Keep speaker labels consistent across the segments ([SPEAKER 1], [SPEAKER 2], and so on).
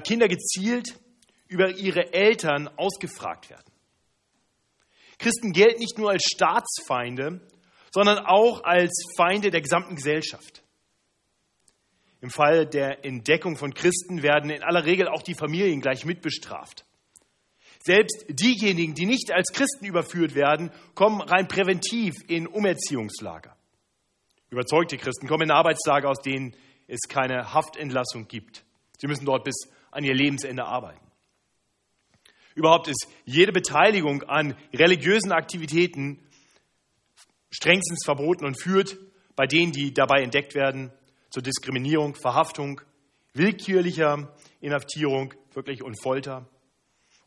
[SPEAKER 1] Kinder gezielt über ihre Eltern ausgefragt werden. Christen gelten nicht nur als Staatsfeinde, sondern auch als Feinde der gesamten Gesellschaft. Im Fall der Entdeckung von Christen werden in aller Regel auch die Familien gleich mitbestraft. Selbst diejenigen, die nicht als Christen überführt werden, kommen rein präventiv in Umerziehungslager. Überzeugte Christen kommen in Arbeitslager, aus denen es keine Haftentlassung gibt. Sie müssen dort bis an ihr Lebensende arbeiten. Überhaupt ist jede Beteiligung an religiösen Aktivitäten strengstens verboten und führt bei denen, die dabei entdeckt werden, zur Diskriminierung, Verhaftung, willkürlicher Inhaftierung wirklich und Folter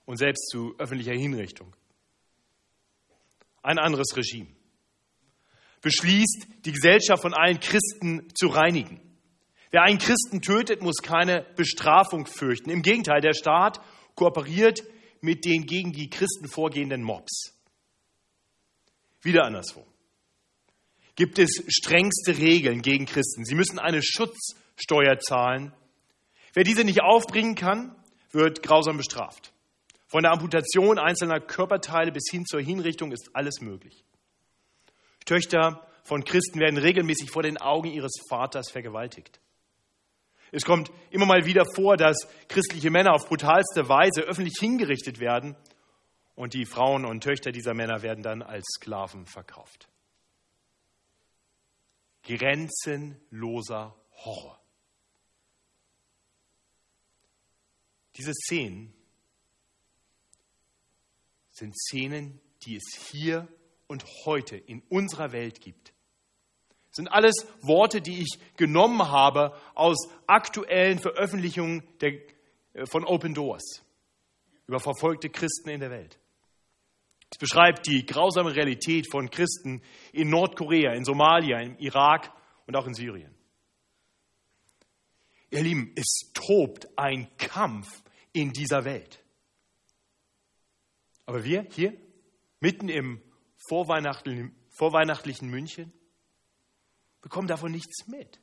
[SPEAKER 1] und selbst zu öffentlicher Hinrichtung. Ein anderes Regime beschließt, die Gesellschaft von allen Christen zu reinigen. Wer einen Christen tötet, muss keine Bestrafung fürchten. Im Gegenteil, der Staat kooperiert mit den gegen die Christen vorgehenden Mobs. Wieder anderswo. Gibt es strengste Regeln gegen Christen? Sie müssen eine Schutzsteuer zahlen. Wer diese nicht aufbringen kann, wird grausam bestraft. Von der Amputation einzelner Körperteile bis hin zur Hinrichtung ist alles möglich. Töchter von Christen werden regelmäßig vor den Augen ihres Vaters vergewaltigt. Es kommt immer mal wieder vor, dass christliche Männer auf brutalste Weise öffentlich hingerichtet werden und die Frauen und Töchter dieser Männer werden dann als Sklaven verkauft. Grenzenloser Horror. Diese Szenen sind Szenen, die es hier und heute in unserer Welt gibt. Sind alles Worte, die ich genommen habe aus aktuellen Veröffentlichungen der, äh, von Open Doors über verfolgte Christen in der Welt. Es beschreibt die grausame Realität von Christen in Nordkorea, in Somalia, im Irak und auch in Syrien. Ihr Lieben, es tobt ein Kampf in dieser Welt. Aber wir hier, mitten im vorweihnachtlichen München, bekommen davon nichts mit.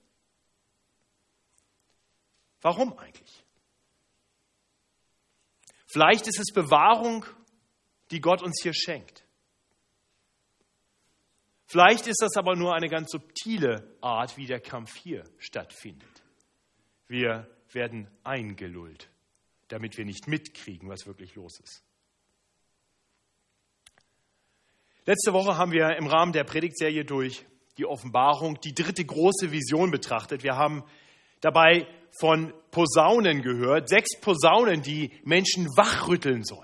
[SPEAKER 1] Warum eigentlich? Vielleicht ist es Bewahrung, die Gott uns hier schenkt. Vielleicht ist das aber nur eine ganz subtile Art, wie der Kampf hier stattfindet. Wir werden eingelullt, damit wir nicht mitkriegen, was wirklich los ist. Letzte Woche haben wir im Rahmen der Predigtserie durch die Offenbarung die dritte große Vision betrachtet. Wir haben dabei von Posaunen gehört, sechs Posaunen, die Menschen wachrütteln sollen.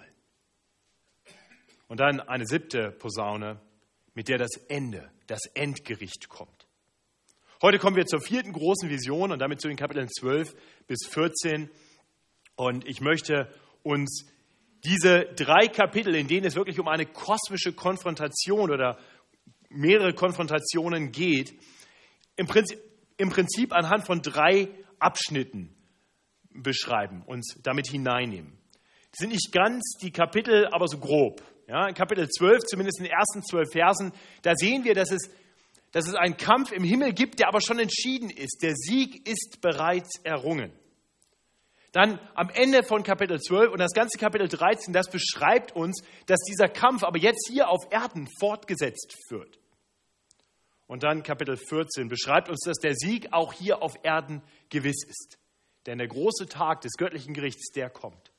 [SPEAKER 1] Und dann eine siebte Posaune, mit der das Ende, das Endgericht kommt. Heute kommen wir zur vierten großen Vision und damit zu den Kapiteln 12 bis 14. Und ich möchte uns diese drei Kapitel, in denen es wirklich um eine kosmische Konfrontation oder mehrere Konfrontationen geht, im Prinzip, im Prinzip anhand von drei Abschnitten beschreiben, und damit hineinnehmen. Die sind nicht ganz die Kapitel, aber so grob. Ja, in Kapitel 12, zumindest in den ersten zwölf Versen, da sehen wir, dass es, dass es einen Kampf im Himmel gibt, der aber schon entschieden ist. Der Sieg ist bereits errungen. Dann am Ende von Kapitel 12 und das ganze Kapitel 13, das beschreibt uns, dass dieser Kampf aber jetzt hier auf Erden fortgesetzt wird. Und dann Kapitel 14 beschreibt uns, dass der Sieg auch hier auf Erden gewiss ist. Denn der große Tag des göttlichen Gerichts, der kommt.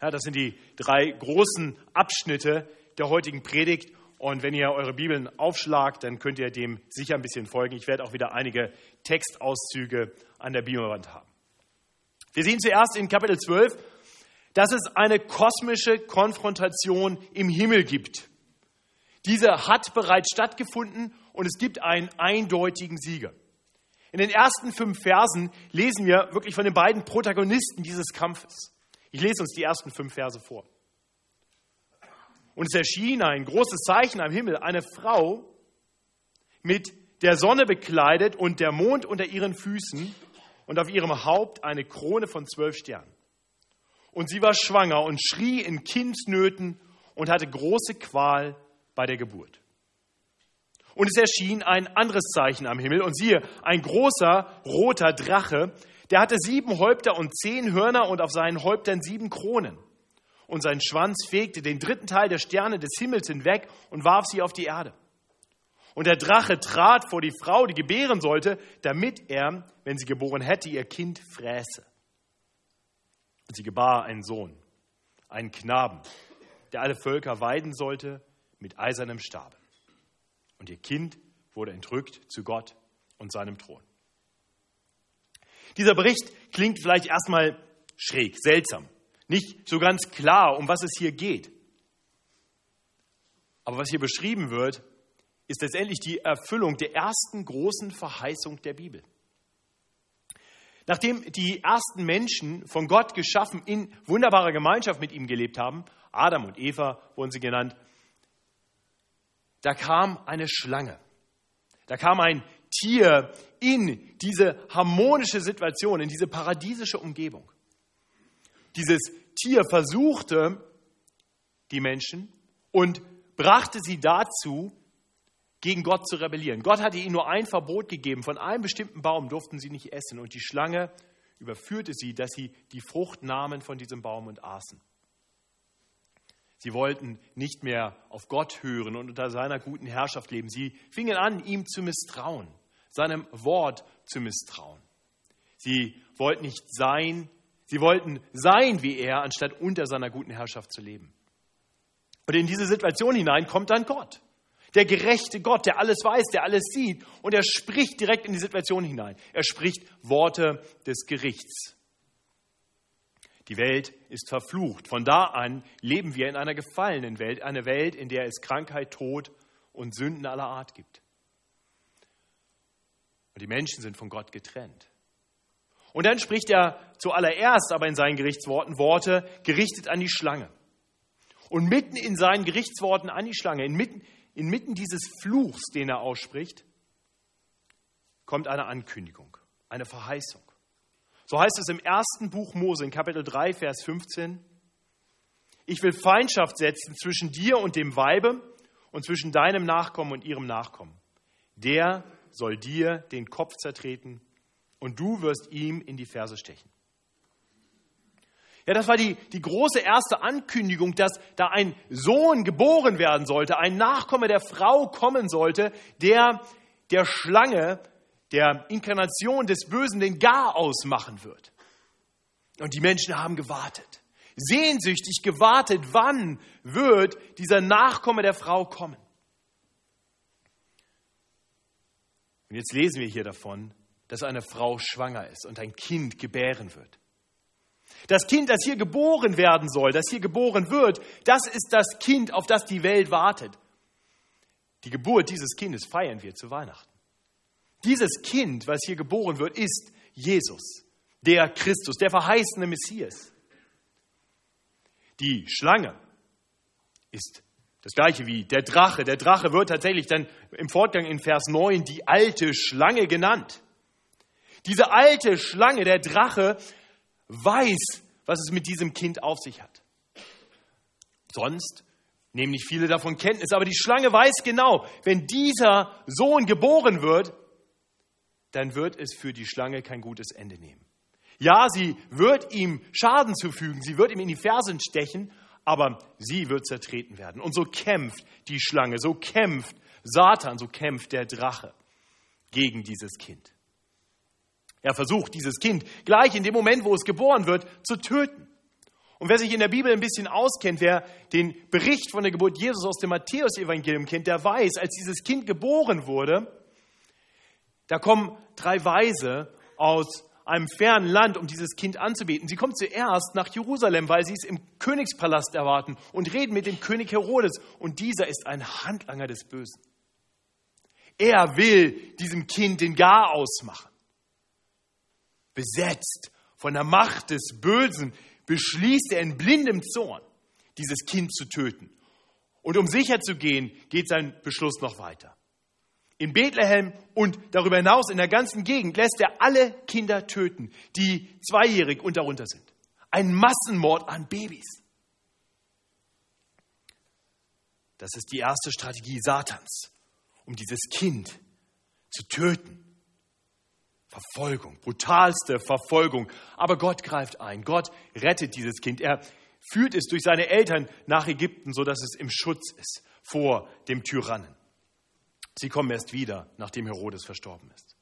[SPEAKER 1] Ja, das sind die drei großen Abschnitte der heutigen Predigt. Und wenn ihr eure Bibeln aufschlagt, dann könnt ihr dem sicher ein bisschen folgen. Ich werde auch wieder einige Textauszüge an der Bibelwand haben. Wir sehen zuerst in Kapitel 12, dass es eine kosmische Konfrontation im Himmel gibt. Diese hat bereits stattgefunden und es gibt einen eindeutigen Sieger. In den ersten fünf Versen lesen wir wirklich von den beiden Protagonisten dieses Kampfes. Ich lese uns die ersten fünf Verse vor. Und es erschien ein großes Zeichen am Himmel, eine Frau mit der Sonne bekleidet und der Mond unter ihren Füßen und auf ihrem Haupt eine Krone von zwölf Sternen. Und sie war schwanger und schrie in Kindsnöten und hatte große Qual bei der Geburt. Und es erschien ein anderes Zeichen am Himmel und siehe, ein großer roter Drache, der hatte sieben Häupter und zehn Hörner und auf seinen Häuptern sieben Kronen. Und sein Schwanz fegte den dritten Teil der Sterne des Himmels hinweg und warf sie auf die Erde. Und der Drache trat vor die Frau, die gebären sollte, damit er, wenn sie geboren hätte, ihr Kind fräße. Und sie gebar einen Sohn, einen Knaben, der alle Völker weiden sollte mit eisernem Stabe. Und ihr Kind wurde entrückt zu Gott und seinem Thron. Dieser Bericht klingt vielleicht erstmal schräg, seltsam, nicht so ganz klar, um was es hier geht. Aber was hier beschrieben wird, ist letztendlich die Erfüllung der ersten großen Verheißung der Bibel. Nachdem die ersten Menschen von Gott geschaffen in wunderbarer Gemeinschaft mit ihm gelebt haben, Adam und Eva wurden sie genannt, da kam eine Schlange. Da kam ein Tier in diese harmonische Situation, in diese paradiesische Umgebung. Dieses Tier versuchte die Menschen und brachte sie dazu, gegen Gott zu rebellieren. Gott hatte ihnen nur ein Verbot gegeben, von einem bestimmten Baum durften sie nicht essen. Und die Schlange überführte sie, dass sie die Frucht nahmen von diesem Baum und aßen. Sie wollten nicht mehr auf Gott hören und unter seiner guten Herrschaft leben. Sie fingen an, ihm zu misstrauen, seinem Wort zu misstrauen. Sie wollten nicht sein, sie wollten sein wie er, anstatt unter seiner guten Herrschaft zu leben. Und in diese Situation hinein kommt dann Gott. Der gerechte Gott, der alles weiß, der alles sieht. Und er spricht direkt in die Situation hinein. Er spricht Worte des Gerichts. Die Welt ist verflucht. Von da an leben wir in einer gefallenen Welt, eine Welt, in der es Krankheit, Tod und Sünden aller Art gibt. Und die Menschen sind von Gott getrennt. Und dann spricht er zuallererst aber in seinen Gerichtsworten Worte gerichtet an die Schlange. Und mitten in seinen Gerichtsworten an die Schlange, inmitten, inmitten dieses Fluchs, den er ausspricht, kommt eine Ankündigung, eine Verheißung. So heißt es im ersten Buch Mose in Kapitel 3, Vers 15. Ich will Feindschaft setzen zwischen dir und dem Weibe und zwischen deinem Nachkommen und ihrem Nachkommen. Der soll dir den Kopf zertreten und du wirst ihm in die Ferse stechen. Ja, das war die, die große erste Ankündigung, dass da ein Sohn geboren werden sollte, ein Nachkomme der Frau kommen sollte, der der Schlange der Inkarnation des Bösen den Garaus machen wird. Und die Menschen haben gewartet, sehnsüchtig gewartet, wann wird dieser Nachkomme der Frau kommen. Und jetzt lesen wir hier davon, dass eine Frau schwanger ist und ein Kind gebären wird. Das Kind, das hier geboren werden soll, das hier geboren wird, das ist das Kind, auf das die Welt wartet. Die Geburt dieses Kindes feiern wir zu Weihnachten. Dieses Kind, was hier geboren wird, ist Jesus, der Christus, der verheißene Messias. Die Schlange ist das gleiche wie der Drache. Der Drache wird tatsächlich dann im Fortgang in Vers 9 die alte Schlange genannt. Diese alte Schlange, der Drache, weiß, was es mit diesem Kind auf sich hat. Sonst nehmen nicht viele davon Kenntnis, aber die Schlange weiß genau, wenn dieser Sohn geboren wird, dann wird es für die Schlange kein gutes Ende nehmen. Ja, sie wird ihm Schaden zufügen, sie wird ihm in die Fersen stechen, aber sie wird zertreten werden. Und so kämpft die Schlange, so kämpft Satan, so kämpft der Drache gegen dieses Kind. Er versucht, dieses Kind gleich in dem Moment, wo es geboren wird, zu töten. Und wer sich in der Bibel ein bisschen auskennt, wer den Bericht von der Geburt Jesus aus dem Matthäusevangelium kennt, der weiß, als dieses Kind geboren wurde, da kommen drei Weise aus einem fernen Land, um dieses Kind anzubeten. Sie kommen zuerst nach Jerusalem, weil sie es im Königspalast erwarten und reden mit dem König Herodes. Und dieser ist ein Handlanger des Bösen. Er will diesem Kind den Gar ausmachen. Besetzt von der Macht des Bösen beschließt er in blindem Zorn, dieses Kind zu töten. Und um sicher zu gehen, geht sein Beschluss noch weiter. In Bethlehem und darüber hinaus in der ganzen Gegend lässt er alle Kinder töten, die zweijährig und darunter sind. Ein Massenmord an Babys. Das ist die erste Strategie Satans, um dieses Kind zu töten, Verfolgung, brutalste Verfolgung. Aber Gott greift ein. Gott rettet dieses Kind. Er führt es durch seine Eltern nach Ägypten, sodass es im Schutz ist vor dem Tyrannen. Sie kommen erst wieder, nachdem Herodes verstorben ist.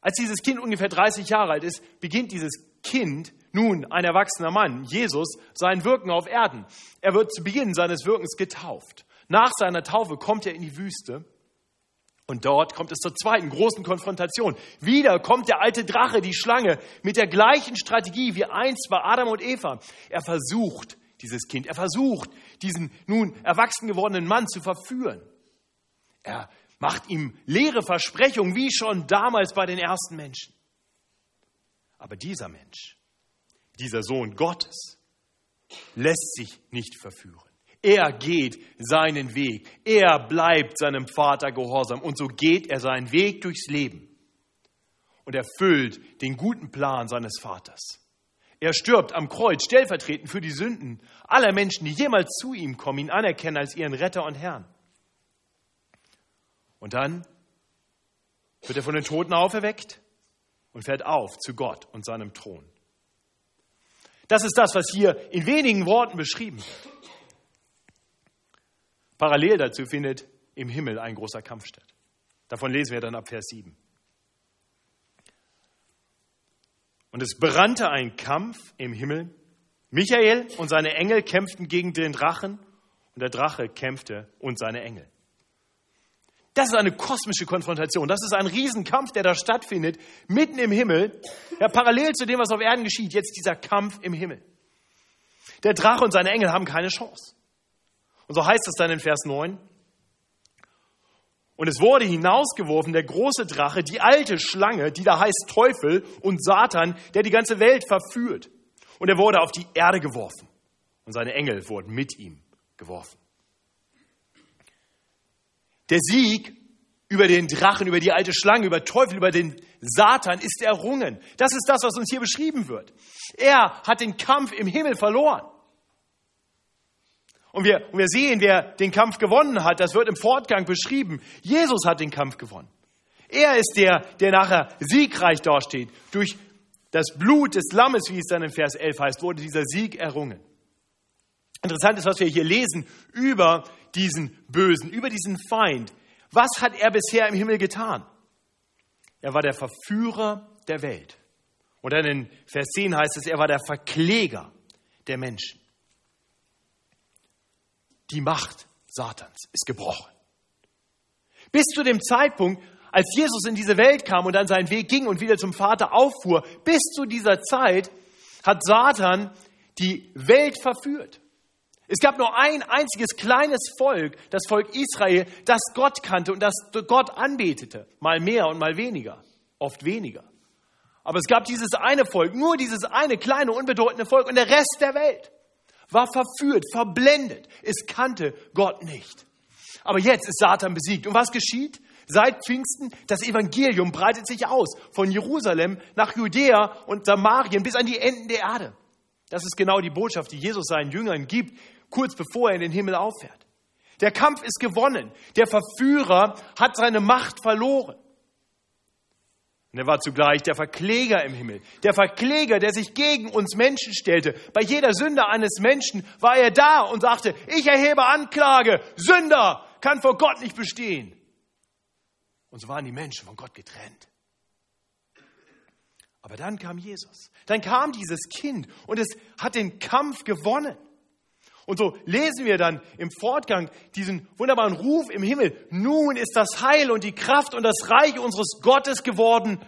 [SPEAKER 1] Als dieses Kind ungefähr 30 Jahre alt ist, beginnt dieses Kind, nun ein erwachsener Mann, Jesus, sein Wirken auf Erden. Er wird zu Beginn seines Wirkens getauft. Nach seiner Taufe kommt er in die Wüste und dort kommt es zur zweiten großen Konfrontation. Wieder kommt der alte Drache, die Schlange, mit der gleichen Strategie wie einst bei Adam und Eva. Er versucht, dieses Kind, er versucht, diesen nun erwachsen gewordenen Mann zu verführen. Er macht ihm leere Versprechungen, wie schon damals bei den ersten Menschen. Aber dieser Mensch, dieser Sohn Gottes, lässt sich nicht verführen. Er geht seinen Weg. Er bleibt seinem Vater gehorsam. Und so geht er seinen Weg durchs Leben und erfüllt den guten Plan seines Vaters. Er stirbt am Kreuz stellvertretend für die Sünden aller Menschen, die jemals zu ihm kommen, ihn anerkennen als ihren Retter und Herrn. Und dann wird er von den Toten auferweckt und fährt auf zu Gott und seinem Thron. Das ist das, was hier in wenigen Worten beschrieben wird. Parallel dazu findet im Himmel ein großer Kampf statt. Davon lesen wir dann ab Vers 7. Und es brannte ein Kampf im Himmel. Michael und seine Engel kämpften gegen den Drachen und der Drache kämpfte und seine Engel. Das ist eine kosmische Konfrontation. Das ist ein Riesenkampf, der da stattfindet, mitten im Himmel. Ja, parallel zu dem, was auf Erden geschieht, jetzt dieser Kampf im Himmel. Der Drache und seine Engel haben keine Chance. Und so heißt es dann in Vers 9. Und es wurde hinausgeworfen der große Drache, die alte Schlange, die da heißt Teufel und Satan, der die ganze Welt verführt. Und er wurde auf die Erde geworfen. Und seine Engel wurden mit ihm geworfen. Der Sieg über den Drachen, über die alte Schlange, über Teufel, über den Satan ist errungen. Das ist das, was uns hier beschrieben wird. Er hat den Kampf im Himmel verloren. Und wir, und wir sehen, wer den Kampf gewonnen hat, das wird im Fortgang beschrieben. Jesus hat den Kampf gewonnen. Er ist der, der nachher siegreich dasteht. Durch das Blut des Lammes, wie es dann in Vers 11 heißt, wurde dieser Sieg errungen. Interessant ist, was wir hier lesen über diesen Bösen, über diesen Feind. Was hat er bisher im Himmel getan? Er war der Verführer der Welt. Und dann in Vers 10 heißt es, er war der Verkläger der Menschen. Die Macht Satans ist gebrochen. Bis zu dem Zeitpunkt, als Jesus in diese Welt kam und dann seinen Weg ging und wieder zum Vater auffuhr, bis zu dieser Zeit hat Satan die Welt verführt. Es gab nur ein einziges kleines Volk, das Volk Israel, das Gott kannte und das Gott anbetete. Mal mehr und mal weniger, oft weniger. Aber es gab dieses eine Volk, nur dieses eine kleine, unbedeutende Volk und der Rest der Welt war verführt, verblendet. Es kannte Gott nicht. Aber jetzt ist Satan besiegt. Und was geschieht? Seit Pfingsten, das Evangelium breitet sich aus. Von Jerusalem nach Judäa und Samarien bis an die Enden der Erde. Das ist genau die Botschaft, die Jesus seinen Jüngern gibt, kurz bevor er in den Himmel auffährt. Der Kampf ist gewonnen. Der Verführer hat seine Macht verloren. Und er war zugleich der Verkläger im Himmel. Der Verkläger, der sich gegen uns Menschen stellte. Bei jeder Sünde eines Menschen war er da und sagte, ich erhebe Anklage. Sünder kann vor Gott nicht bestehen. Und so waren die Menschen von Gott getrennt. Aber dann kam Jesus. Dann kam dieses Kind und es hat den Kampf gewonnen. Und so lesen wir dann im Fortgang diesen wunderbaren Ruf im Himmel. Nun ist das Heil und die Kraft und das Reich unseres Gottes geworden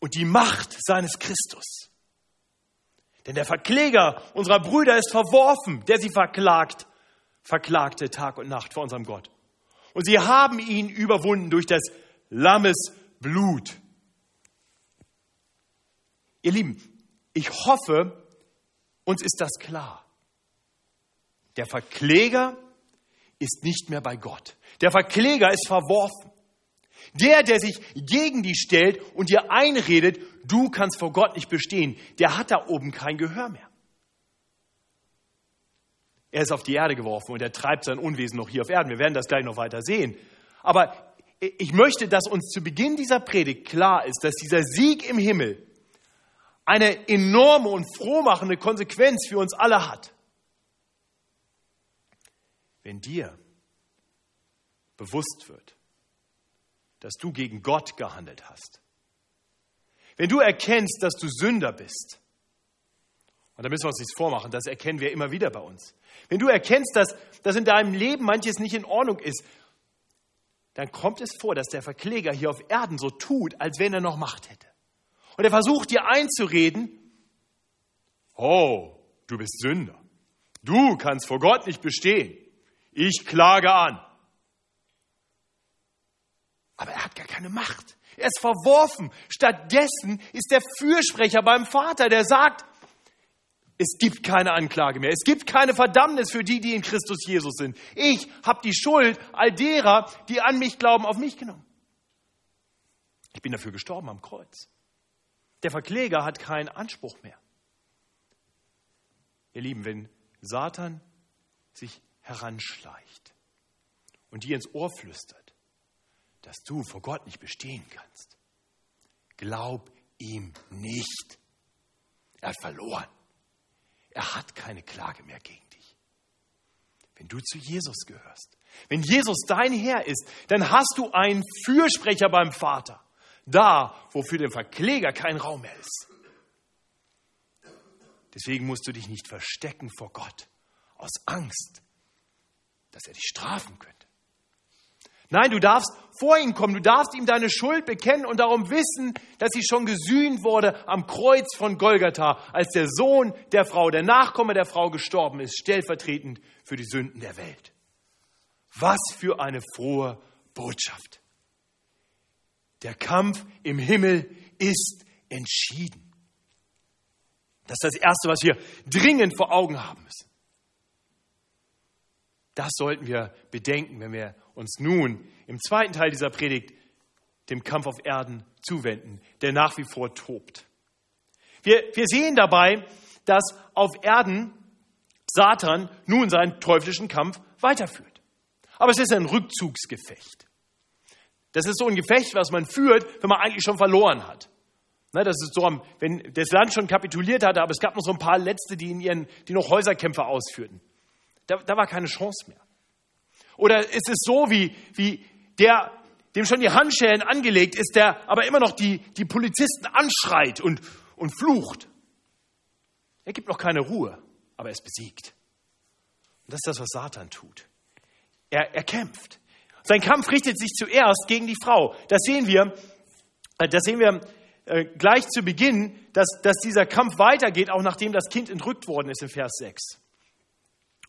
[SPEAKER 1] und die Macht seines Christus. Denn der Verkläger unserer Brüder ist verworfen, der sie verklagt, verklagte Tag und Nacht vor unserem Gott. Und sie haben ihn überwunden durch das Lammes Blut. Ihr Lieben, ich hoffe, uns ist das klar. Der Verkläger ist nicht mehr bei Gott. Der Verkläger ist verworfen. Der, der sich gegen dich stellt und dir einredet, du kannst vor Gott nicht bestehen, der hat da oben kein Gehör mehr. Er ist auf die Erde geworfen und er treibt sein Unwesen noch hier auf Erden. Wir werden das gleich noch weiter sehen. Aber ich möchte, dass uns zu Beginn dieser Predigt klar ist, dass dieser Sieg im Himmel eine enorme und frohmachende Konsequenz für uns alle hat. Wenn dir bewusst wird, dass du gegen Gott gehandelt hast, wenn du erkennst, dass du Sünder bist, und da müssen wir uns nichts vormachen, das erkennen wir immer wieder bei uns. Wenn du erkennst, dass, dass in deinem Leben manches nicht in Ordnung ist, dann kommt es vor, dass der Verkläger hier auf Erden so tut, als wenn er noch Macht hätte. Und er versucht dir einzureden, oh, du bist Sünder. Du kannst vor Gott nicht bestehen. Ich klage an. Aber er hat gar keine Macht. Er ist verworfen. Stattdessen ist der Fürsprecher beim Vater, der sagt, es gibt keine Anklage mehr. Es gibt keine Verdammnis für die, die in Christus Jesus sind. Ich habe die Schuld all derer, die an mich glauben, auf mich genommen. Ich bin dafür gestorben am Kreuz. Der Verkläger hat keinen Anspruch mehr. Ihr Lieben, wenn Satan sich heranschleicht und dir ins Ohr flüstert, dass du vor Gott nicht bestehen kannst, glaub ihm nicht. Er hat verloren. Er hat keine Klage mehr gegen dich. Wenn du zu Jesus gehörst, wenn Jesus dein Herr ist, dann hast du einen Fürsprecher beim Vater. Da, wo für den Verkläger kein Raum mehr ist. Deswegen musst du dich nicht verstecken vor Gott aus Angst, dass er dich strafen könnte. Nein, du darfst vor ihn kommen, du darfst ihm deine Schuld bekennen und darum wissen, dass sie schon gesühnt wurde am Kreuz von Golgatha, als der Sohn der Frau, der Nachkomme der Frau gestorben ist, stellvertretend für die Sünden der Welt. Was für eine frohe Botschaft. Der Kampf im Himmel ist entschieden. Das ist das Erste, was wir dringend vor Augen haben müssen. Das sollten wir bedenken, wenn wir uns nun im zweiten Teil dieser Predigt dem Kampf auf Erden zuwenden, der nach wie vor tobt. Wir, wir sehen dabei, dass auf Erden Satan nun seinen teuflischen Kampf weiterführt. Aber es ist ein Rückzugsgefecht. Das ist so ein Gefecht, was man führt, wenn man eigentlich schon verloren hat. Ne, das ist so, wenn das Land schon kapituliert hatte, aber es gab noch so ein paar Letzte, die, in ihren, die noch Häuserkämpfe ausführten. Da, da war keine Chance mehr. Oder ist es so, wie, wie der, dem schon die Handschellen angelegt ist, der aber immer noch die, die Polizisten anschreit und, und flucht? Er gibt noch keine Ruhe, aber er ist besiegt. Und das ist das, was Satan tut. Er, er kämpft. Sein Kampf richtet sich zuerst gegen die Frau. Das sehen wir, äh, das sehen wir äh, gleich zu Beginn, dass, dass dieser Kampf weitergeht, auch nachdem das Kind entrückt worden ist in Vers 6.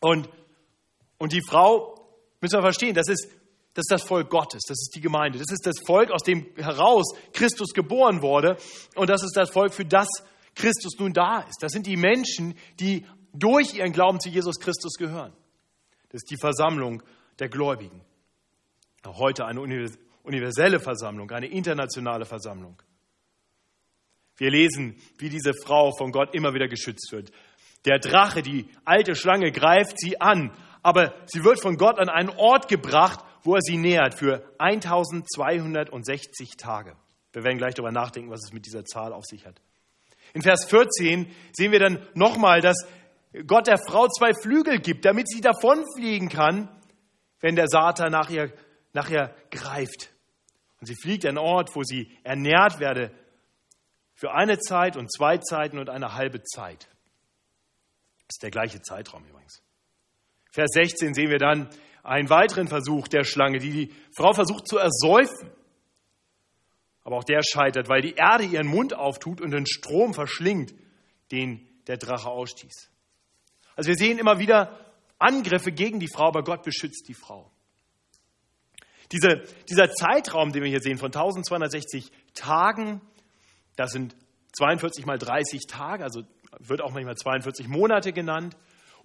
[SPEAKER 1] Und, und die Frau Müssen wir verstehen, das ist, das ist das Volk Gottes, das ist die Gemeinde, das ist das Volk, aus dem heraus Christus geboren wurde und das ist das Volk, für das Christus nun da ist. Das sind die Menschen, die durch ihren Glauben zu Jesus Christus gehören. Das ist die Versammlung der Gläubigen. Auch heute eine universelle Versammlung, eine internationale Versammlung. Wir lesen, wie diese Frau von Gott immer wieder geschützt wird. Der Drache, die alte Schlange, greift sie an, aber sie wird von Gott an einen Ort gebracht, wo er sie nähert für 1260 Tage. Wir werden gleich darüber nachdenken, was es mit dieser Zahl auf sich hat. In Vers 14 sehen wir dann nochmal, dass Gott der Frau zwei Flügel gibt, damit sie davonfliegen kann, wenn der Satan nach ihr, nach ihr greift. Und sie fliegt an einen Ort, wo sie ernährt werde für eine Zeit und zwei Zeiten und eine halbe Zeit. Das ist der gleiche Zeitraum übrigens. Vers 16 sehen wir dann einen weiteren Versuch der Schlange, die die Frau versucht zu ersäufen. Aber auch der scheitert, weil die Erde ihren Mund auftut und den Strom verschlingt, den der Drache ausstieß. Also wir sehen immer wieder Angriffe gegen die Frau, aber Gott beschützt die Frau. Diese, dieser Zeitraum, den wir hier sehen, von 1260 Tagen, das sind 42 mal 30 Tage, also wird auch manchmal 42 Monate genannt.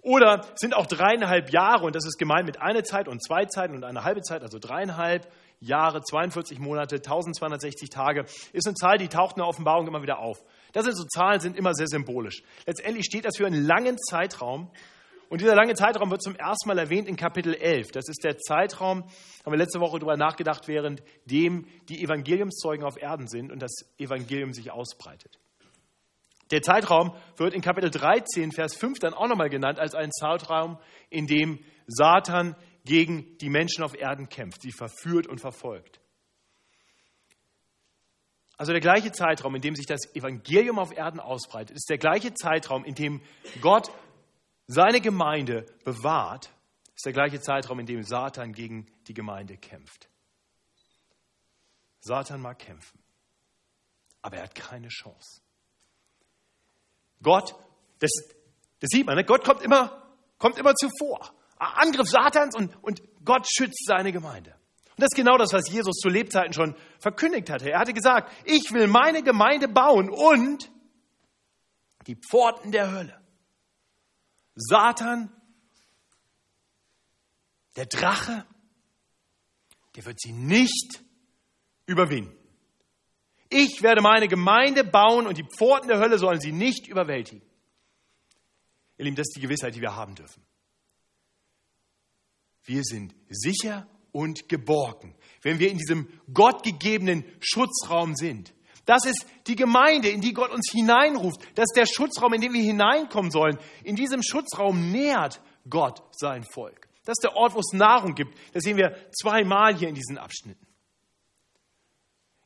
[SPEAKER 1] Oder sind auch dreieinhalb Jahre, und das ist gemeint mit einer Zeit und zwei Zeiten und eine halbe Zeit, also dreieinhalb Jahre, 42 Monate, 1260 Tage, ist eine Zahl, die taucht in der Offenbarung immer wieder auf. Das sind so Zahlen, sind immer sehr symbolisch. Letztendlich steht das für einen langen Zeitraum Und dieser lange Zeitraum wird zum ersten Mal erwähnt in Kapitel 11. Das ist der Zeitraum, haben wir letzte Woche darüber nachgedacht, während dem die Evangeliumszeugen auf Erden sind und das Evangelium sich ausbreitet. Der Zeitraum wird in Kapitel 13, Vers 5 dann auch nochmal genannt als ein Zeitraum, in dem Satan gegen die Menschen auf Erden kämpft, sie verführt und verfolgt. Also der gleiche Zeitraum, in dem sich das Evangelium auf Erden ausbreitet, ist der gleiche Zeitraum, in dem Gott seine Gemeinde bewahrt, ist der gleiche Zeitraum, in dem Satan gegen die Gemeinde kämpft. Satan mag kämpfen, aber er hat keine Chance. Gott, das, das sieht man, ne? Gott kommt immer, kommt immer zuvor. Angriff Satans und, und Gott schützt seine Gemeinde. Und das ist genau das, was Jesus zu Lebzeiten schon verkündigt hatte. Er hatte gesagt, ich will meine Gemeinde bauen und die Pforten der Hölle. Satan, der Drache, der wird sie nicht überwinden. Ich werde meine Gemeinde bauen und die Pforten der Hölle sollen sie nicht überwältigen. Ihr Lieben, das ist die Gewissheit, die wir haben dürfen. Wir sind sicher und geborgen, wenn wir in diesem gottgegebenen Schutzraum sind. Das ist die Gemeinde, in die Gott uns hineinruft. Das ist der Schutzraum, in den wir hineinkommen sollen. In diesem Schutzraum nährt Gott sein Volk. Das ist der Ort, wo es Nahrung gibt. Das sehen wir zweimal hier in diesen Abschnitten.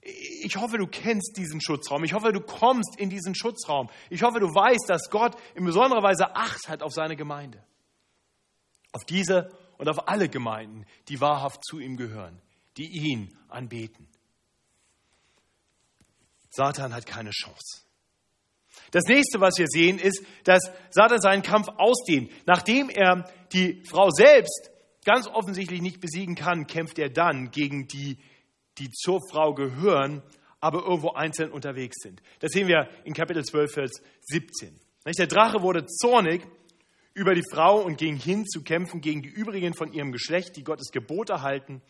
[SPEAKER 1] Ich hoffe, du kennst diesen Schutzraum. Ich hoffe, du kommst in diesen Schutzraum. Ich hoffe, du weißt, dass Gott in besonderer Weise Acht hat auf seine Gemeinde. Auf diese und auf alle Gemeinden, die wahrhaft zu ihm gehören, die ihn anbeten. Satan hat keine Chance. Das nächste, was wir sehen, ist, dass Satan seinen Kampf ausdehnt. Nachdem er die Frau selbst ganz offensichtlich nicht besiegen kann, kämpft er dann gegen die, die zur Frau gehören, aber irgendwo einzeln unterwegs sind. Das sehen wir in Kapitel 12, Vers 17. Der Drache wurde zornig über die Frau und ging hin zu kämpfen gegen die übrigen von ihrem Geschlecht, die Gottes Gebote halten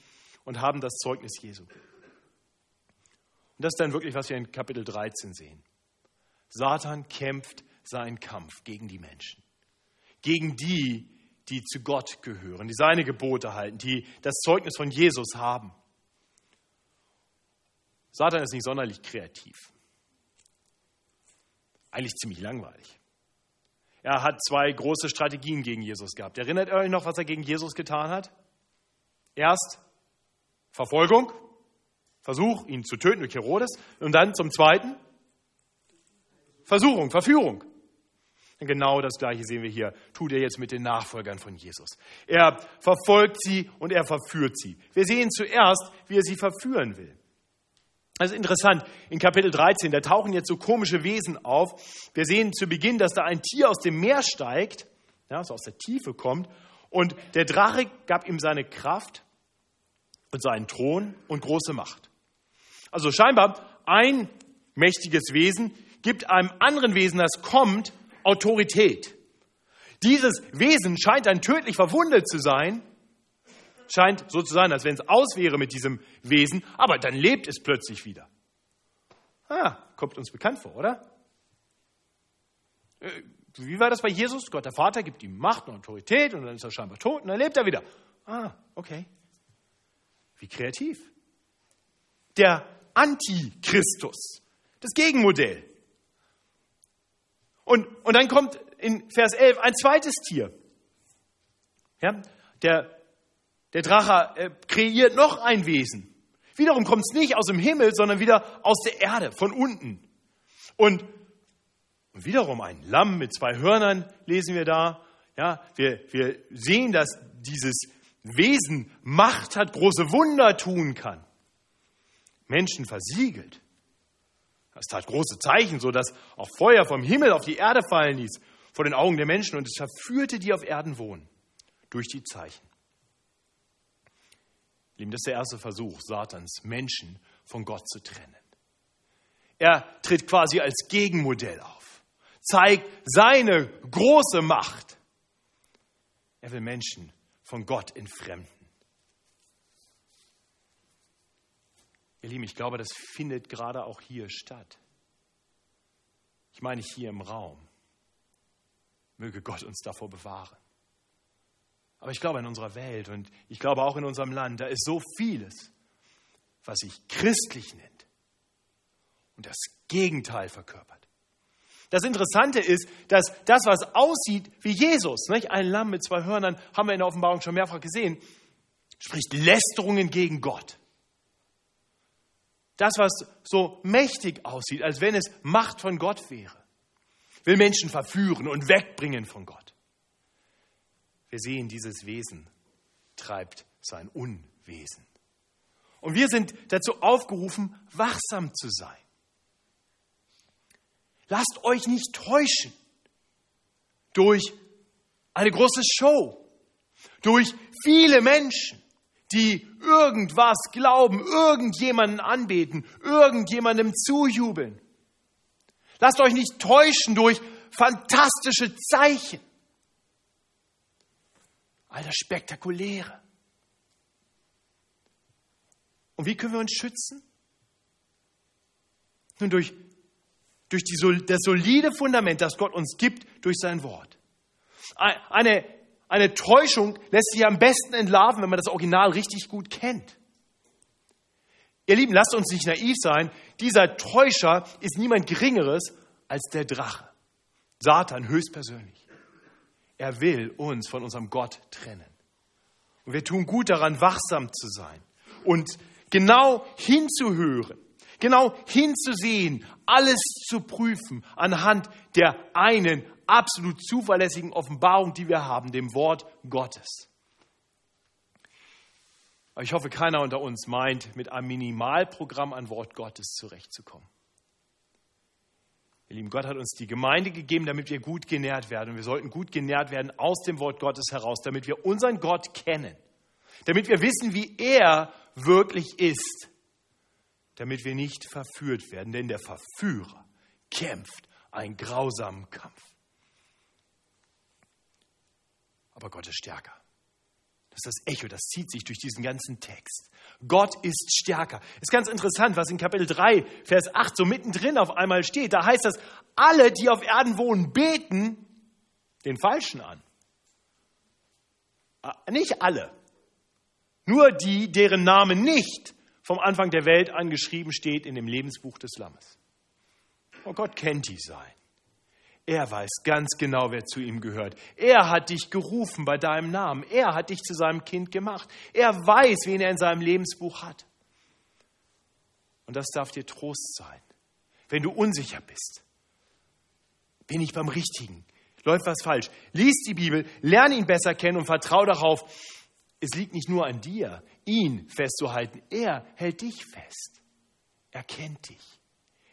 [SPEAKER 1] und haben das Zeugnis Jesu. Und das ist dann wirklich, was wir in Kapitel 13 sehen. Satan kämpft seinen Kampf gegen die Menschen, gegen die, die zu Gott gehören, die seine Gebote halten, die das Zeugnis von Jesus haben. Satan ist nicht sonderlich kreativ. Eigentlich ziemlich langweilig. Er hat zwei große Strategien gegen Jesus gehabt. Erinnert ihr euch noch, was er gegen Jesus getan hat? Erst Verfolgung, Versuch, ihn zu töten durch Herodes. Und dann zum Zweiten Versuchung, Verführung. Und genau das Gleiche sehen wir hier, tut er jetzt mit den Nachfolgern von Jesus. Er verfolgt sie und er verführt sie. Wir sehen zuerst, wie er sie verführen will. Das ist interessant. In Kapitel 13, da tauchen jetzt so komische Wesen auf. Wir sehen zu Beginn, dass da ein Tier aus dem Meer steigt, ja, so aus der Tiefe kommt. Und der Drache gab ihm seine Kraft und seinen Thron und große Macht. Also scheinbar ein mächtiges Wesen gibt einem anderen Wesen, das kommt, Autorität. Dieses Wesen scheint dann tödlich verwundet zu sein scheint so zu sein, als wenn es aus wäre mit diesem Wesen, aber dann lebt es plötzlich wieder. Ah, kommt uns bekannt vor, oder? Äh, wie war das bei Jesus? Gott, der Vater, gibt ihm Macht und Autorität und dann ist er scheinbar tot und dann lebt er wieder. Ah, okay. Wie kreativ. Der Antichristus, das Gegenmodell. Und, und dann kommt in Vers 11 ein zweites Tier. Ja, der der Drache äh, kreiert noch ein Wesen. Wiederum kommt es nicht aus dem Himmel, sondern wieder aus der Erde, von unten. Und wiederum ein Lamm mit zwei Hörnern lesen wir da. Ja, wir, wir sehen, dass dieses Wesen Macht hat, große Wunder tun kann. Menschen versiegelt. Das tat große Zeichen, so dass auch Feuer vom Himmel auf die Erde fallen ließ, vor den Augen der Menschen, und es verführte die auf Erden wohnen, durch die Zeichen. Lieben, das ist der erste Versuch Satans, Menschen von Gott zu trennen. Er tritt quasi als Gegenmodell auf, zeigt seine große Macht. Er will Menschen von Gott entfremden. Ihr Lieben, ich glaube, das findet gerade auch hier statt. Ich meine hier im Raum. Möge Gott uns davor bewahren. Aber ich glaube in unserer Welt und ich glaube auch in unserem Land, da ist so vieles, was sich christlich nennt und das Gegenteil verkörpert. Das Interessante ist, dass das, was aussieht wie Jesus, nicht? ein Lamm mit zwei Hörnern, haben wir in der Offenbarung schon mehrfach gesehen, spricht Lästerungen gegen Gott. Das, was so mächtig aussieht, als wenn es Macht von Gott wäre, will Menschen verführen und wegbringen von Gott. Wir sehen, dieses Wesen treibt sein Unwesen. Und wir sind dazu aufgerufen, wachsam zu sein. Lasst euch nicht täuschen durch eine große Show, durch viele Menschen, die irgendwas glauben, irgendjemanden anbeten, irgendjemandem zujubeln. Lasst euch nicht täuschen durch fantastische Zeichen. All das Spektakuläre. Und wie können wir uns schützen? Nun durch, durch die, das solide Fundament, das Gott uns gibt durch sein Wort. Eine eine Täuschung lässt sich am besten entlarven, wenn man das Original richtig gut kennt. Ihr Lieben, lasst uns nicht naiv sein. Dieser Täuscher ist niemand Geringeres als der Drache. Satan höchstpersönlich. Er will uns von unserem Gott trennen. Und wir tun gut daran, wachsam zu sein und genau hinzuhören, genau hinzusehen, alles zu prüfen anhand der einen absolut zuverlässigen Offenbarung, die wir haben, dem Wort Gottes. Aber ich hoffe, keiner unter uns meint, mit einem Minimalprogramm an Wort Gottes zurechtzukommen. Ihr Lieben, Gott hat uns die Gemeinde gegeben, damit wir gut genährt werden. Und wir sollten gut genährt werden aus dem Wort Gottes heraus, damit wir unseren Gott kennen, damit wir wissen, wie er wirklich ist, damit wir nicht verführt werden. Denn der Verführer kämpft einen grausamen Kampf. aber Gott ist stärker. Das ist das Echo, das zieht sich durch diesen ganzen Text. Gott ist stärker. Ist ganz interessant, was in Kapitel 3, Vers 8 so mittendrin auf einmal steht. Da heißt das, alle, die auf Erden wohnen, beten den Falschen an. Ah, nicht alle. Nur die, deren Name nicht vom Anfang der Welt angeschrieben steht in dem Lebensbuch des Lammes. Oh, Gott kennt die sein. Er weiß ganz genau, wer zu ihm gehört. Er hat dich gerufen bei deinem Namen. Er hat dich zu seinem Kind gemacht. Er weiß, wen er in seinem Lebensbuch hat. Und das darf dir Trost sein. Wenn du unsicher bist, bin ich beim Richtigen? Läuft was falsch? Lies die Bibel, lerne ihn besser kennen und vertraue darauf, es liegt nicht nur an dir, ihn festzuhalten. Er hält dich fest. Er kennt dich.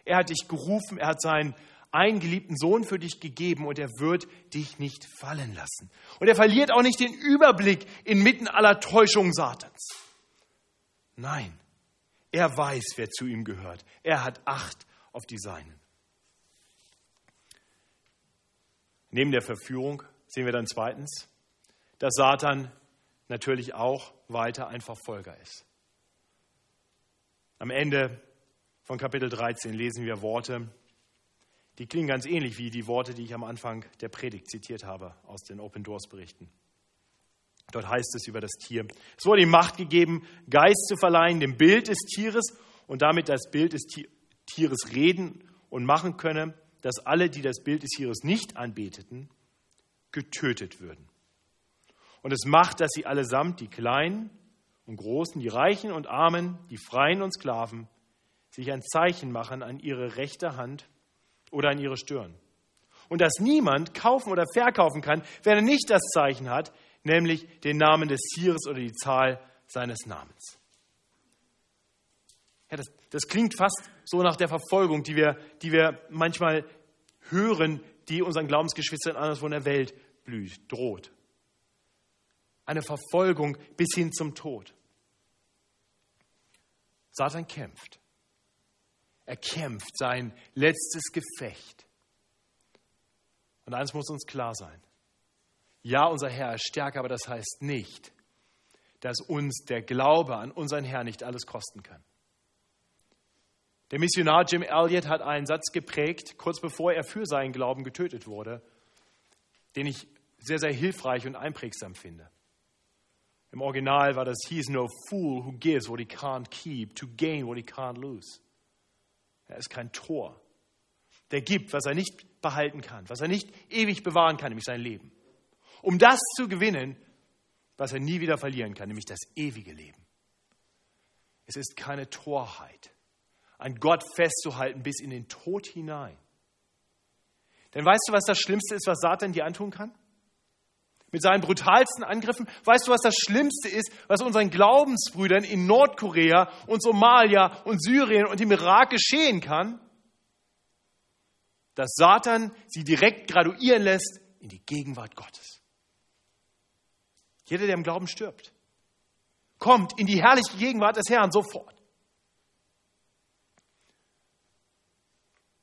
[SPEAKER 1] Er hat dich gerufen, er hat seinen einen geliebten Sohn für dich gegeben und er wird dich nicht fallen lassen. Und er verliert auch nicht den Überblick inmitten aller Täuschungen Satans. Nein, er weiß, wer zu ihm gehört. Er hat Acht auf die Seinen. Neben der Verführung sehen wir dann zweitens, dass Satan natürlich auch weiter ein Verfolger ist. Am Ende von Kapitel 13 lesen wir Worte, die klingen ganz ähnlich wie die Worte, die ich am Anfang der Predigt zitiert habe aus den Open Doors Berichten. Dort heißt es über das Tier. Es wurde ihm Macht gegeben, Geist zu verleihen, dem Bild des Tieres und damit das Bild des Tieres reden und machen könne, dass alle, die das Bild des Tieres nicht anbeteten, getötet würden. Und es macht, dass sie allesamt, die Kleinen und Großen, die Reichen und Armen, die Freien und Sklaven, sich ein Zeichen machen an ihre rechte Hand oder an ihre Stirn. Und dass niemand kaufen oder verkaufen kann, wenn er nicht das Zeichen hat, nämlich den Namen des Tieres oder die Zahl seines Namens. Ja, das, das klingt fast so nach der Verfolgung, die wir, die wir manchmal hören, die unseren Glaubensgeschwistern anderswo in der Welt blüht, droht. Eine Verfolgung bis hin zum Tod. Satan kämpft. Er kämpft sein letztes Gefecht. Und eines muss uns klar sein. Ja, unser Herr ist stärker, aber das heißt nicht, dass uns der Glaube an unseren Herrn nicht alles kosten kann. Der Missionar Jim Elliot hat einen Satz geprägt, kurz bevor er für seinen Glauben getötet wurde, den ich sehr, sehr hilfreich und einprägsam finde. Im Original war das, he is no fool who gives what he can't keep to gain what he can't lose. Er ist kein Tor. Der gibt, was er nicht behalten kann, was er nicht ewig bewahren kann, nämlich sein Leben. Um das zu gewinnen, was er nie wieder verlieren kann, nämlich das ewige Leben. Es ist keine Torheit, an Gott festzuhalten bis in den Tod hinein. Denn weißt du, was das Schlimmste ist, was Satan dir antun kann? Mit seinen brutalsten Angriffen. Weißt du, was das Schlimmste ist, was unseren Glaubensbrüdern in Nordkorea und Somalia und Syrien und im Irak geschehen kann? Dass Satan sie direkt graduieren lässt in die Gegenwart Gottes. Jeder, der im Glauben stirbt, kommt in die herrliche Gegenwart des Herrn sofort.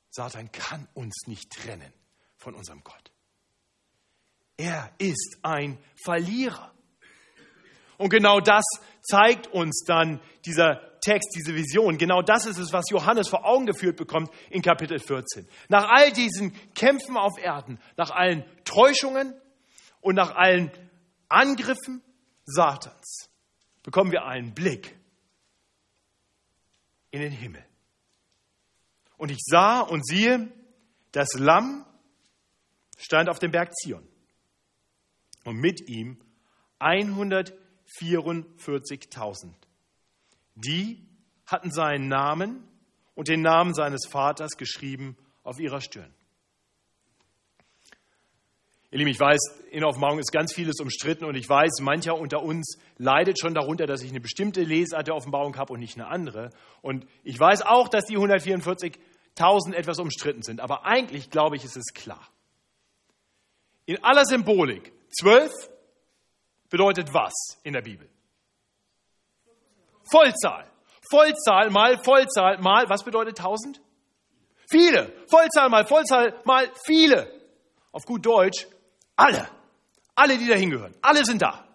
[SPEAKER 1] Satan kann uns nicht trennen von unserem Gott. Er ist ein Verlierer. Und genau das zeigt uns dann dieser Text, diese Vision. Genau das ist es, was Johannes vor Augen geführt bekommt in Kapitel 14. Nach all diesen Kämpfen auf Erden, nach allen Täuschungen und nach allen Angriffen Satans, bekommen wir einen Blick in den Himmel. Und ich sah und siehe, das Lamm stand auf dem Berg Zion und mit ihm 144.000. Die hatten seinen Namen und den Namen seines Vaters geschrieben auf ihrer Stirn. Ihr Lieben, ich weiß, in Offenbarung ist ganz vieles umstritten und ich weiß, mancher unter uns leidet schon darunter, dass ich eine bestimmte Lesart der Offenbarung habe und nicht eine andere. Und ich weiß auch, dass die 144.000 etwas umstritten sind. Aber eigentlich, glaube ich, ist es klar. In aller Symbolik, zwölf bedeutet was in der Bibel? Vollzahl. Vollzahl mal Vollzahl mal, was bedeutet tausend? Viele. Vollzahl mal Vollzahl mal viele. Auf gut Deutsch, alle. Alle, die da hingehören. Alle sind da.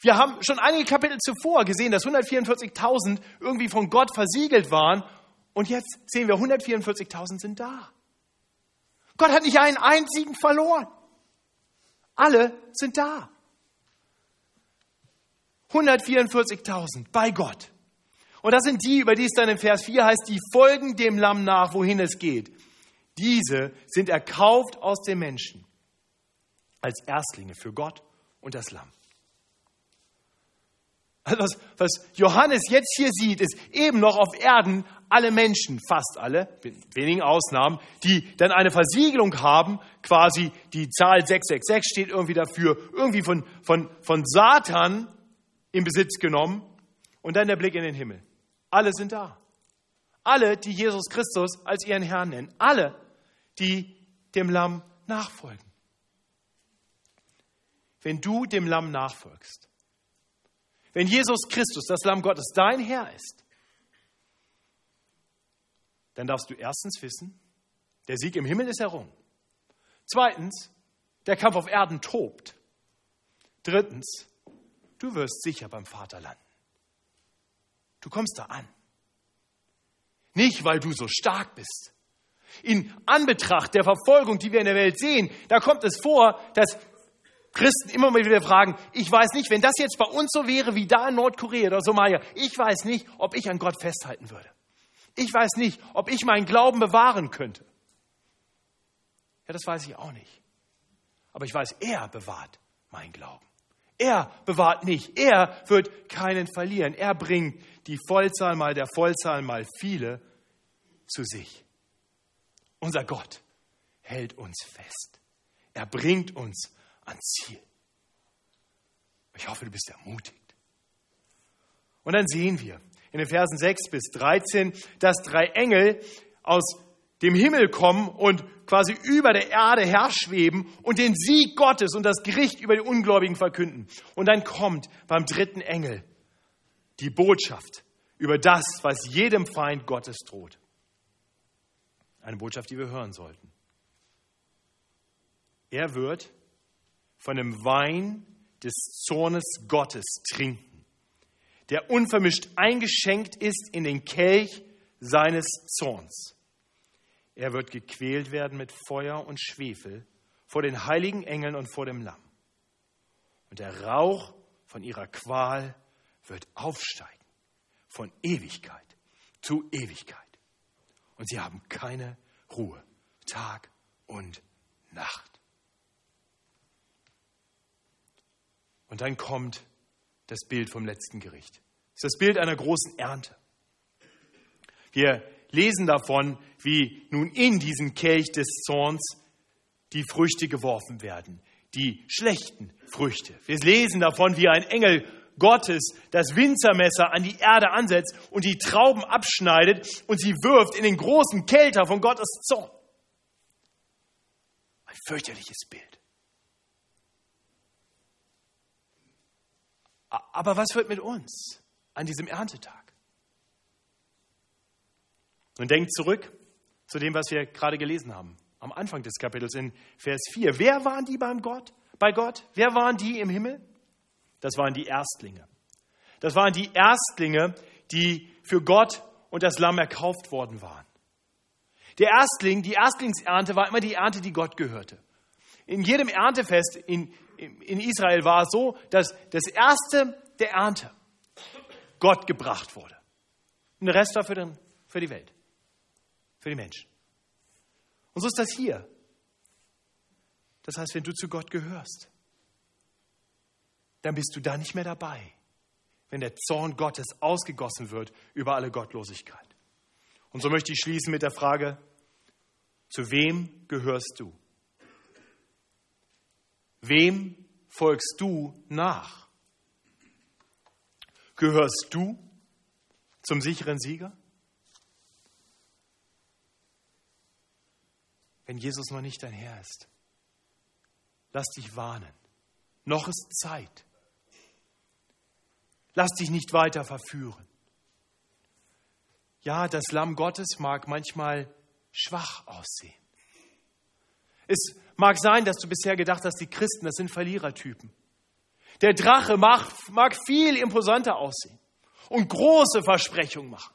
[SPEAKER 1] Wir haben schon einige Kapitel zuvor gesehen, dass 144.000 irgendwie von Gott versiegelt waren. Und jetzt sehen wir, 144.000 sind da. Gott hat nicht einen einzigen verloren. Alle sind da. 144.000 bei Gott. Und das sind die, über die es dann im Vers 4 heißt, die folgen dem Lamm nach, wohin es geht. Diese sind erkauft aus den Menschen als Erstlinge für Gott und das Lamm. Also was, was Johannes jetzt hier sieht, ist eben noch auf Erden alle Menschen, fast alle, mit wenigen Ausnahmen, die dann eine Versiegelung haben, quasi die Zahl 666 steht irgendwie dafür, irgendwie von, von, von Satan in Besitz genommen und dann der Blick in den Himmel. Alle sind da. Alle, die Jesus Christus als ihren Herrn nennen. Alle, die dem Lamm nachfolgen wenn du dem Lamm nachfolgst. Wenn Jesus Christus, das Lamm Gottes, dein Herr ist, dann darfst du erstens wissen, der Sieg im Himmel ist errungen. Zweitens, der Kampf auf Erden tobt. Drittens, du wirst sicher beim Vater landen. Du kommst da an. Nicht, weil du so stark bist. In Anbetracht der Verfolgung, die wir in der Welt sehen, da kommt es vor, dass Christen immer mal wieder fragen, ich weiß nicht, wenn das jetzt bei uns so wäre wie da in Nordkorea oder Somalia, ich weiß nicht, ob ich an Gott festhalten würde. Ich weiß nicht, ob ich meinen Glauben bewahren könnte. Ja, das weiß ich auch nicht. Aber ich weiß, er bewahrt meinen Glauben. Er bewahrt mich. Er wird keinen verlieren. Er bringt die Vollzahl mal der Vollzahl mal viele zu sich. Unser Gott hält uns fest. Er bringt uns ans Ziel. Ich hoffe, du bist ermutigt. Und dann sehen wir in den Versen 6 bis 13, dass drei Engel aus dem Himmel kommen und quasi über der Erde herschweben und den Sieg Gottes und das Gericht über die Ungläubigen verkünden. Und dann kommt beim dritten Engel die Botschaft über das, was jedem Feind Gottes droht. Eine Botschaft, die wir hören sollten. Er wird von dem Wein des Zornes Gottes trinken, der unvermischt eingeschenkt ist in den Kelch seines Zorns. Er wird gequält werden mit Feuer und Schwefel vor den heiligen Engeln und vor dem Lamm. Und der Rauch von ihrer Qual wird aufsteigen, von Ewigkeit zu Ewigkeit. Und sie haben keine Ruhe, Tag und Nacht. Und dann kommt das Bild vom letzten Gericht. Das ist das Bild einer großen Ernte. Wir lesen davon, wie nun in diesen Kelch des Zorns die Früchte geworfen werden, die schlechten Früchte. Wir lesen davon, wie ein Engel Gottes das Winzermesser an die Erde ansetzt und die Trauben abschneidet und sie wirft in den großen Kelter von Gottes Zorn. Ein fürchterliches Bild. Aber was wird mit uns an diesem Erntetag? Und denkt zurück zu dem, was wir gerade gelesen haben, am Anfang des Kapitels in Vers 4. Wer waren die beim Gott, bei Gott? Wer waren die im Himmel? Das waren die Erstlinge. Das waren die Erstlinge, die für Gott und das Lamm erkauft worden waren. Der Erstling, die Erstlingsernte war immer die Ernte, die Gott gehörte. In jedem Erntefest in, in Israel war es so, dass das Erste der Ernte Gott gebracht wurde. Und der Rest war für, den, für die Welt, für die Menschen. Und so ist das hier. Das heißt, wenn du zu Gott gehörst, dann bist du da nicht mehr dabei, wenn der Zorn Gottes ausgegossen wird über alle Gottlosigkeit. Und so möchte ich schließen mit der Frage, zu wem gehörst du? Wem folgst du nach? Gehörst du zum sicheren Sieger? Wenn Jesus noch nicht dein Herr ist, lass dich warnen. Noch ist Zeit. Lass dich nicht weiter verführen. Ja, das Lamm Gottes mag manchmal schwach aussehen. Es mag sein, dass du bisher gedacht hast, die Christen, das sind Verlierertypen. Der Drache mag, mag viel imposanter aussehen und große Versprechungen machen.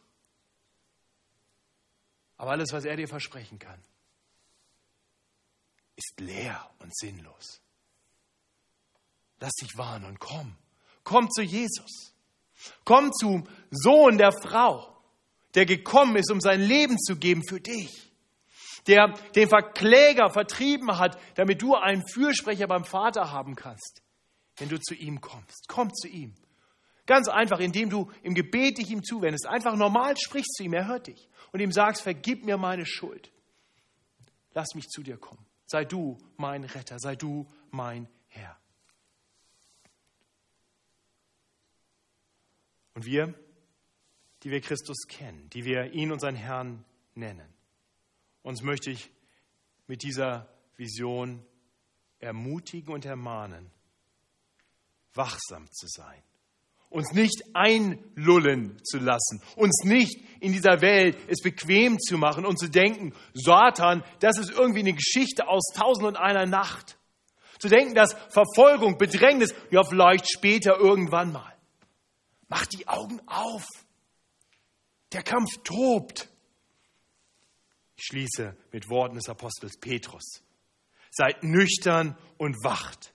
[SPEAKER 1] Aber alles, was er dir versprechen kann, ist leer und sinnlos. Lass dich warnen und komm. Komm zu Jesus. Komm zum Sohn der Frau, der gekommen ist, um sein Leben zu geben für dich. Der den Verkläger vertrieben hat, damit du einen Fürsprecher beim Vater haben kannst, wenn du zu ihm kommst. Komm zu ihm. Ganz einfach, indem du im Gebet dich ihm zuwendest. Einfach normal sprichst zu ihm, er hört dich. Und ihm sagst, vergib mir meine Schuld. Lass mich zu dir kommen. Sei du mein Retter, sei du mein Herr. Und wir, die wir Christus kennen, die wir ihn unseren Herrn nennen, uns möchte ich mit dieser Vision ermutigen und ermahnen, wachsam zu sein, uns nicht einlullen zu lassen, uns nicht in dieser Welt es bequem zu machen und zu denken, Satan, das ist irgendwie eine Geschichte aus tausend und einer Nacht. Zu denken, dass Verfolgung, Bedrängnis, ja vielleicht später irgendwann mal. Mach die Augen auf. Der Kampf tobt. Ich schließe mit Worten des Apostels Petrus. Seid nüchtern und wacht,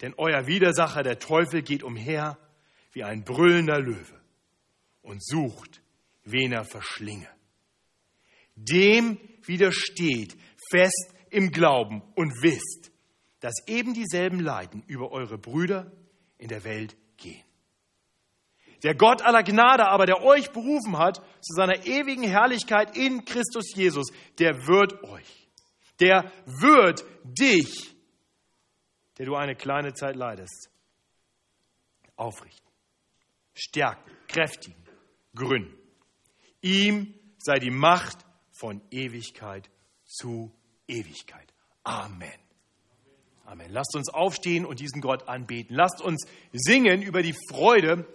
[SPEAKER 1] denn euer Widersacher, der Teufel, geht umher wie ein brüllender Löwe und sucht, wen er verschlinge. Dem widersteht fest im Glauben und wisst, dass eben dieselben Leiden über eure Brüder in der Welt gehen. Der Gott aller Gnade aber, der euch berufen hat zu seiner ewigen Herrlichkeit in Christus Jesus, der wird euch, der wird dich, der du eine kleine Zeit leidest, aufrichten, stärken, kräftigen, gründen. Ihm sei die Macht von Ewigkeit zu Ewigkeit. Amen. Amen. Lasst uns aufstehen und diesen Gott anbeten. Lasst uns singen über die Freude,